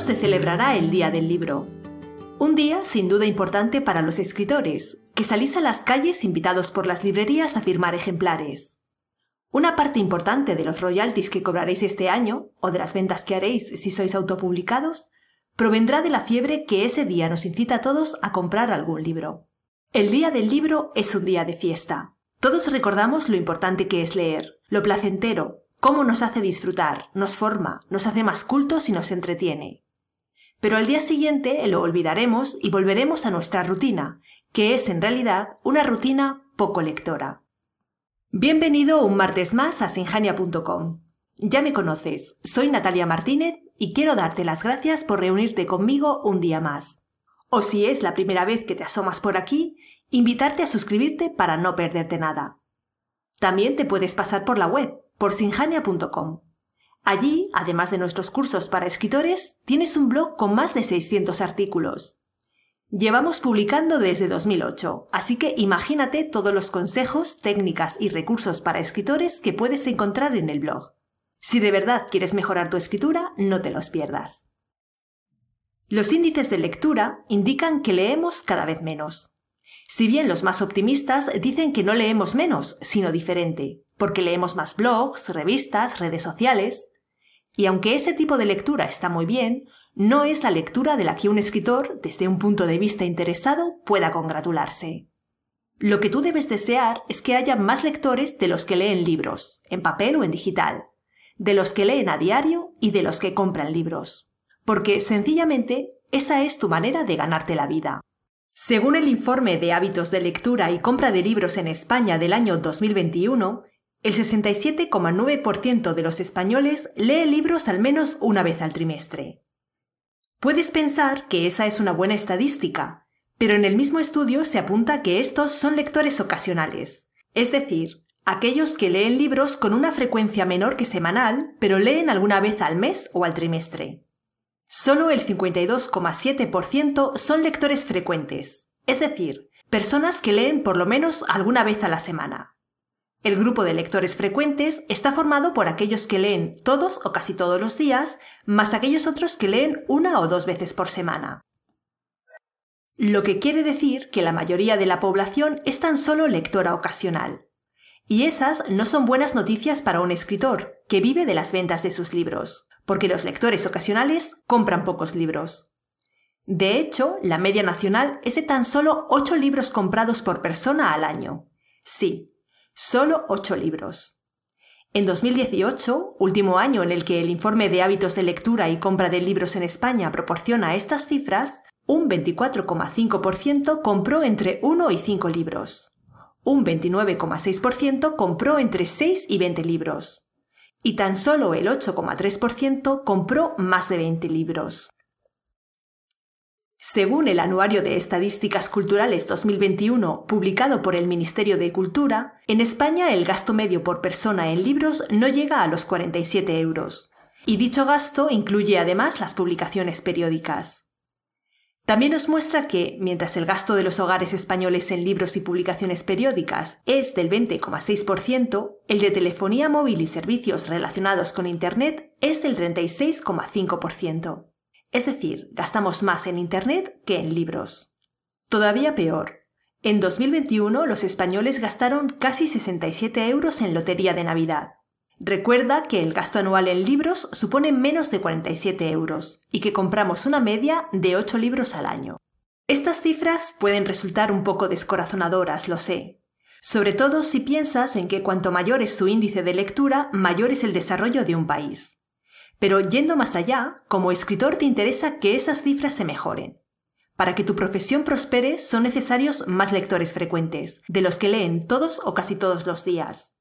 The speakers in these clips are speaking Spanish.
se celebrará el Día del Libro. Un día sin duda importante para los escritores, que salís a las calles invitados por las librerías a firmar ejemplares. Una parte importante de los royalties que cobraréis este año, o de las ventas que haréis si sois autopublicados, provendrá de la fiebre que ese día nos incita a todos a comprar algún libro. El día del libro es un día de fiesta. Todos recordamos lo importante que es leer, lo placentero, cómo nos hace disfrutar, nos forma, nos hace más cultos y nos entretiene. Pero al día siguiente lo olvidaremos y volveremos a nuestra rutina, que es en realidad una rutina poco lectora. Bienvenido un martes más a sinjania.com. Ya me conoces, soy Natalia Martínez y quiero darte las gracias por reunirte conmigo un día más. O si es la primera vez que te asomas por aquí, invitarte a suscribirte para no perderte nada. También te puedes pasar por la web, por sinjania.com. Allí, además de nuestros cursos para escritores, tienes un blog con más de 600 artículos. Llevamos publicando desde 2008, así que imagínate todos los consejos, técnicas y recursos para escritores que puedes encontrar en el blog. Si de verdad quieres mejorar tu escritura, no te los pierdas. Los índices de lectura indican que leemos cada vez menos. Si bien los más optimistas dicen que no leemos menos, sino diferente, porque leemos más blogs, revistas, redes sociales, y aunque ese tipo de lectura está muy bien, no es la lectura de la que un escritor, desde un punto de vista interesado, pueda congratularse. Lo que tú debes desear es que haya más lectores de los que leen libros, en papel o en digital, de los que leen a diario y de los que compran libros. Porque, sencillamente, esa es tu manera de ganarte la vida. Según el informe de hábitos de lectura y compra de libros en España del año 2021, el 67,9% de los españoles lee libros al menos una vez al trimestre. Puedes pensar que esa es una buena estadística, pero en el mismo estudio se apunta que estos son lectores ocasionales, es decir, aquellos que leen libros con una frecuencia menor que semanal, pero leen alguna vez al mes o al trimestre. Solo el 52,7% son lectores frecuentes, es decir, personas que leen por lo menos alguna vez a la semana. El grupo de lectores frecuentes está formado por aquellos que leen todos o casi todos los días, más aquellos otros que leen una o dos veces por semana. Lo que quiere decir que la mayoría de la población es tan solo lectora ocasional. Y esas no son buenas noticias para un escritor, que vive de las ventas de sus libros, porque los lectores ocasionales compran pocos libros. De hecho, la media nacional es de tan solo 8 libros comprados por persona al año. Sí, solo 8 libros. En 2018, último año en el que el informe de hábitos de lectura y compra de libros en España proporciona estas cifras, un 24,5% compró entre 1 y 5 libros. Un 29,6% compró entre 6 y 20 libros. Y tan solo el 8,3% compró más de 20 libros. Según el Anuario de Estadísticas Culturales 2021, publicado por el Ministerio de Cultura, en España el gasto medio por persona en libros no llega a los 47 euros. Y dicho gasto incluye además las publicaciones periódicas. También nos muestra que, mientras el gasto de los hogares españoles en libros y publicaciones periódicas es del 20,6%, el de telefonía móvil y servicios relacionados con Internet es del 36,5%. Es decir, gastamos más en Internet que en libros. Todavía peor. En 2021 los españoles gastaron casi 67 euros en lotería de Navidad. Recuerda que el gasto anual en libros supone menos de 47 euros y que compramos una media de 8 libros al año. Estas cifras pueden resultar un poco descorazonadoras, lo sé, sobre todo si piensas en que cuanto mayor es su índice de lectura, mayor es el desarrollo de un país. Pero yendo más allá, como escritor te interesa que esas cifras se mejoren. Para que tu profesión prospere son necesarios más lectores frecuentes, de los que leen todos o casi todos los días.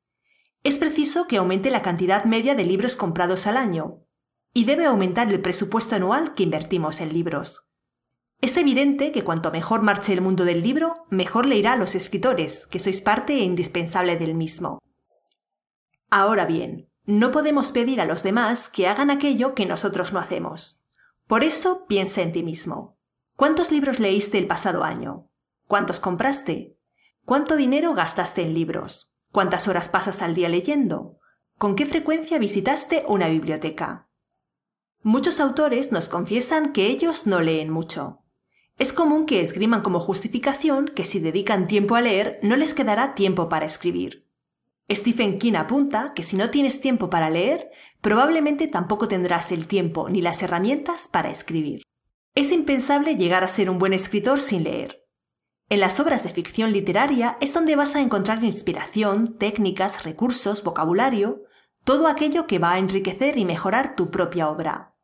Es preciso que aumente la cantidad media de libros comprados al año, y debe aumentar el presupuesto anual que invertimos en libros. Es evidente que cuanto mejor marche el mundo del libro, mejor le irá a los escritores, que sois parte indispensable del mismo. Ahora bien, no podemos pedir a los demás que hagan aquello que nosotros no hacemos. Por eso piensa en ti mismo. ¿Cuántos libros leíste el pasado año? ¿Cuántos compraste? ¿Cuánto dinero gastaste en libros? ¿Cuántas horas pasas al día leyendo? ¿Con qué frecuencia visitaste una biblioteca? Muchos autores nos confiesan que ellos no leen mucho. Es común que esgriman como justificación que si dedican tiempo a leer no les quedará tiempo para escribir. Stephen King apunta que si no tienes tiempo para leer, probablemente tampoco tendrás el tiempo ni las herramientas para escribir. Es impensable llegar a ser un buen escritor sin leer. En las obras de ficción literaria es donde vas a encontrar inspiración, técnicas, recursos, vocabulario, todo aquello que va a enriquecer y mejorar tu propia obra.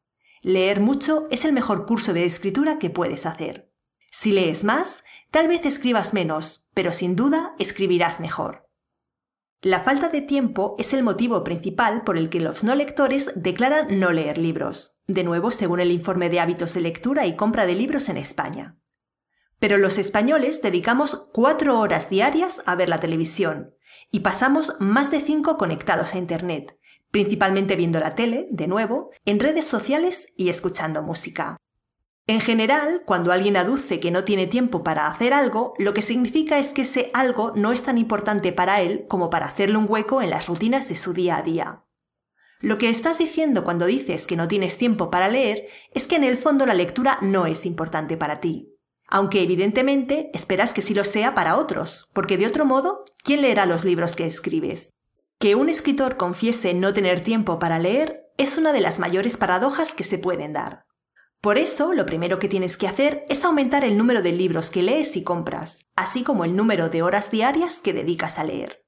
Leer mucho es el mejor curso de escritura que puedes hacer. Si lees más, tal vez escribas menos, pero sin duda escribirás mejor. La falta de tiempo es el motivo principal por el que los no lectores declaran no leer libros, de nuevo según el informe de hábitos de lectura y compra de libros en España. Pero los españoles dedicamos cuatro horas diarias a ver la televisión y pasamos más de cinco conectados a Internet, principalmente viendo la tele, de nuevo, en redes sociales y escuchando música. En general, cuando alguien aduce que no tiene tiempo para hacer algo, lo que significa es que ese algo no es tan importante para él como para hacerle un hueco en las rutinas de su día a día. Lo que estás diciendo cuando dices que no tienes tiempo para leer es que en el fondo la lectura no es importante para ti. Aunque evidentemente esperas que sí lo sea para otros, porque de otro modo, ¿quién leerá los libros que escribes? Que un escritor confiese no tener tiempo para leer es una de las mayores paradojas que se pueden dar. Por eso, lo primero que tienes que hacer es aumentar el número de libros que lees y compras, así como el número de horas diarias que dedicas a leer.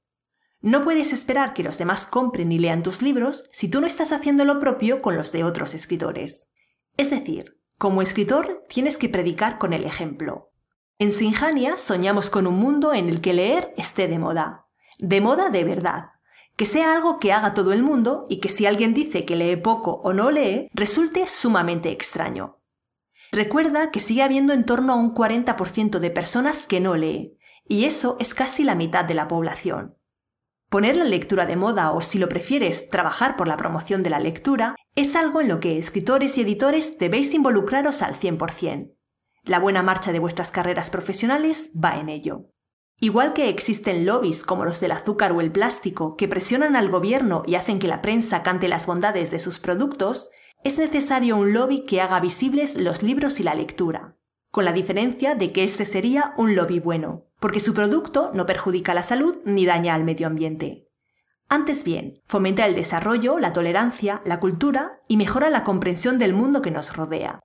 No puedes esperar que los demás compren y lean tus libros si tú no estás haciendo lo propio con los de otros escritores. Es decir, como escritor tienes que predicar con el ejemplo. En Sinjania soñamos con un mundo en el que leer esté de moda. De moda de verdad que sea algo que haga todo el mundo y que si alguien dice que lee poco o no lee, resulte sumamente extraño. Recuerda que sigue habiendo en torno a un 40% de personas que no lee, y eso es casi la mitad de la población. Poner la lectura de moda o, si lo prefieres, trabajar por la promoción de la lectura, es algo en lo que escritores y editores debéis involucraros al 100%. La buena marcha de vuestras carreras profesionales va en ello. Igual que existen lobbies como los del azúcar o el plástico que presionan al gobierno y hacen que la prensa cante las bondades de sus productos, es necesario un lobby que haga visibles los libros y la lectura, con la diferencia de que este sería un lobby bueno, porque su producto no perjudica la salud ni daña al medio ambiente. Antes bien, fomenta el desarrollo, la tolerancia, la cultura y mejora la comprensión del mundo que nos rodea.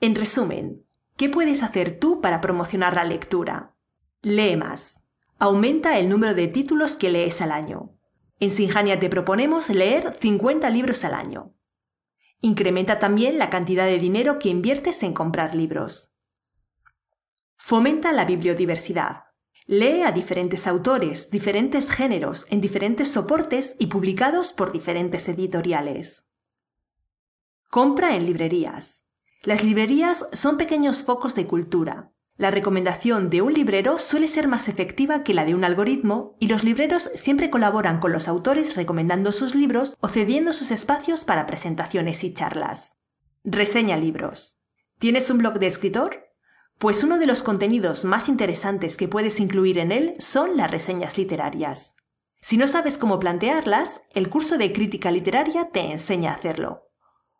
En resumen, ¿qué puedes hacer tú para promocionar la lectura? Lee más. Aumenta el número de títulos que lees al año. En Sinjania te proponemos leer 50 libros al año. Incrementa también la cantidad de dinero que inviertes en comprar libros. Fomenta la bibliodiversidad. Lee a diferentes autores, diferentes géneros, en diferentes soportes y publicados por diferentes editoriales. Compra en librerías. Las librerías son pequeños focos de cultura, la recomendación de un librero suele ser más efectiva que la de un algoritmo y los libreros siempre colaboran con los autores recomendando sus libros o cediendo sus espacios para presentaciones y charlas. Reseña libros. ¿Tienes un blog de escritor? Pues uno de los contenidos más interesantes que puedes incluir en él son las reseñas literarias. Si no sabes cómo plantearlas, el curso de crítica literaria te enseña a hacerlo.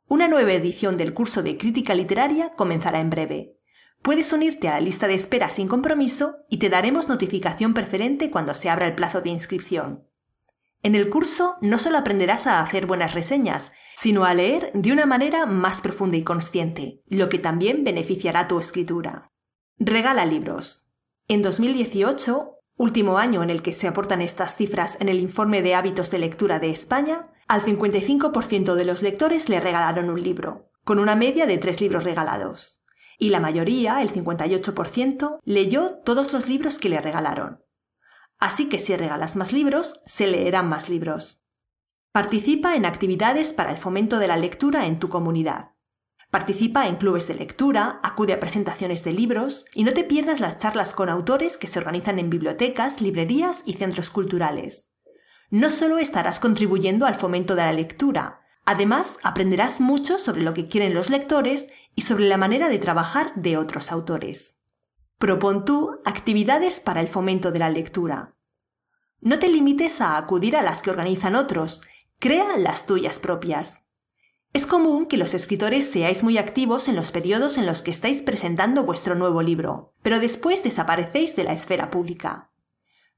Una nueva edición del curso de crítica literaria comenzará en breve. Puedes unirte a la lista de espera sin compromiso y te daremos notificación preferente cuando se abra el plazo de inscripción. En el curso no solo aprenderás a hacer buenas reseñas, sino a leer de una manera más profunda y consciente, lo que también beneficiará tu escritura. Regala libros. En 2018, último año en el que se aportan estas cifras en el informe de hábitos de lectura de España, al 55% de los lectores le regalaron un libro, con una media de tres libros regalados y la mayoría, el 58%, leyó todos los libros que le regalaron. Así que si regalas más libros, se leerán más libros. Participa en actividades para el fomento de la lectura en tu comunidad. Participa en clubes de lectura, acude a presentaciones de libros y no te pierdas las charlas con autores que se organizan en bibliotecas, librerías y centros culturales. No solo estarás contribuyendo al fomento de la lectura, además aprenderás mucho sobre lo que quieren los lectores y sobre la manera de trabajar de otros autores. Propon tú actividades para el fomento de la lectura. No te limites a acudir a las que organizan otros, crea las tuyas propias. Es común que los escritores seáis muy activos en los periodos en los que estáis presentando vuestro nuevo libro, pero después desaparecéis de la esfera pública.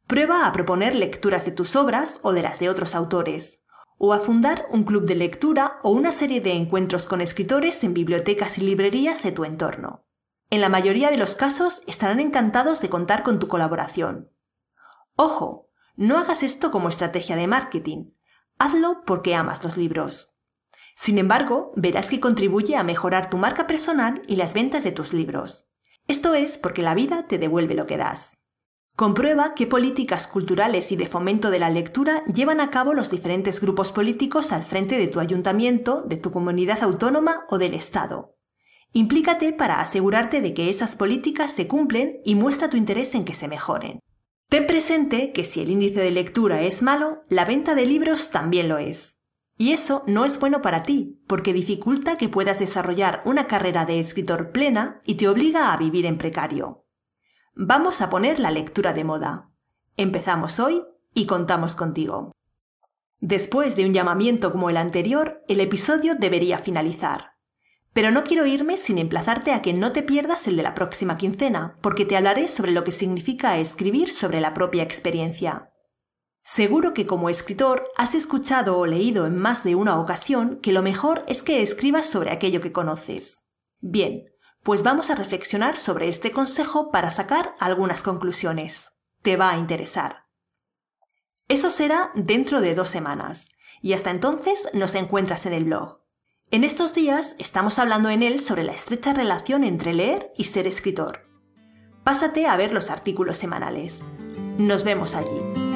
Prueba a proponer lecturas de tus obras o de las de otros autores, o a fundar un club de lectura o una serie de encuentros con escritores en bibliotecas y librerías de tu entorno. En la mayoría de los casos estarán encantados de contar con tu colaboración. Ojo, no hagas esto como estrategia de marketing, hazlo porque amas los libros. Sin embargo, verás que contribuye a mejorar tu marca personal y las ventas de tus libros. Esto es porque la vida te devuelve lo que das. Comprueba qué políticas culturales y de fomento de la lectura llevan a cabo los diferentes grupos políticos al frente de tu ayuntamiento, de tu comunidad autónoma o del Estado. Implícate para asegurarte de que esas políticas se cumplen y muestra tu interés en que se mejoren. Ten presente que si el índice de lectura es malo, la venta de libros también lo es. Y eso no es bueno para ti, porque dificulta que puedas desarrollar una carrera de escritor plena y te obliga a vivir en precario. Vamos a poner la lectura de moda. Empezamos hoy y contamos contigo. Después de un llamamiento como el anterior, el episodio debería finalizar. Pero no quiero irme sin emplazarte a que no te pierdas el de la próxima quincena, porque te hablaré sobre lo que significa escribir sobre la propia experiencia. Seguro que como escritor has escuchado o leído en más de una ocasión que lo mejor es que escribas sobre aquello que conoces. Bien, pues vamos a reflexionar sobre este consejo para sacar algunas conclusiones. Te va a interesar. Eso será dentro de dos semanas, y hasta entonces nos encuentras en el blog. En estos días estamos hablando en él sobre la estrecha relación entre leer y ser escritor. Pásate a ver los artículos semanales. Nos vemos allí.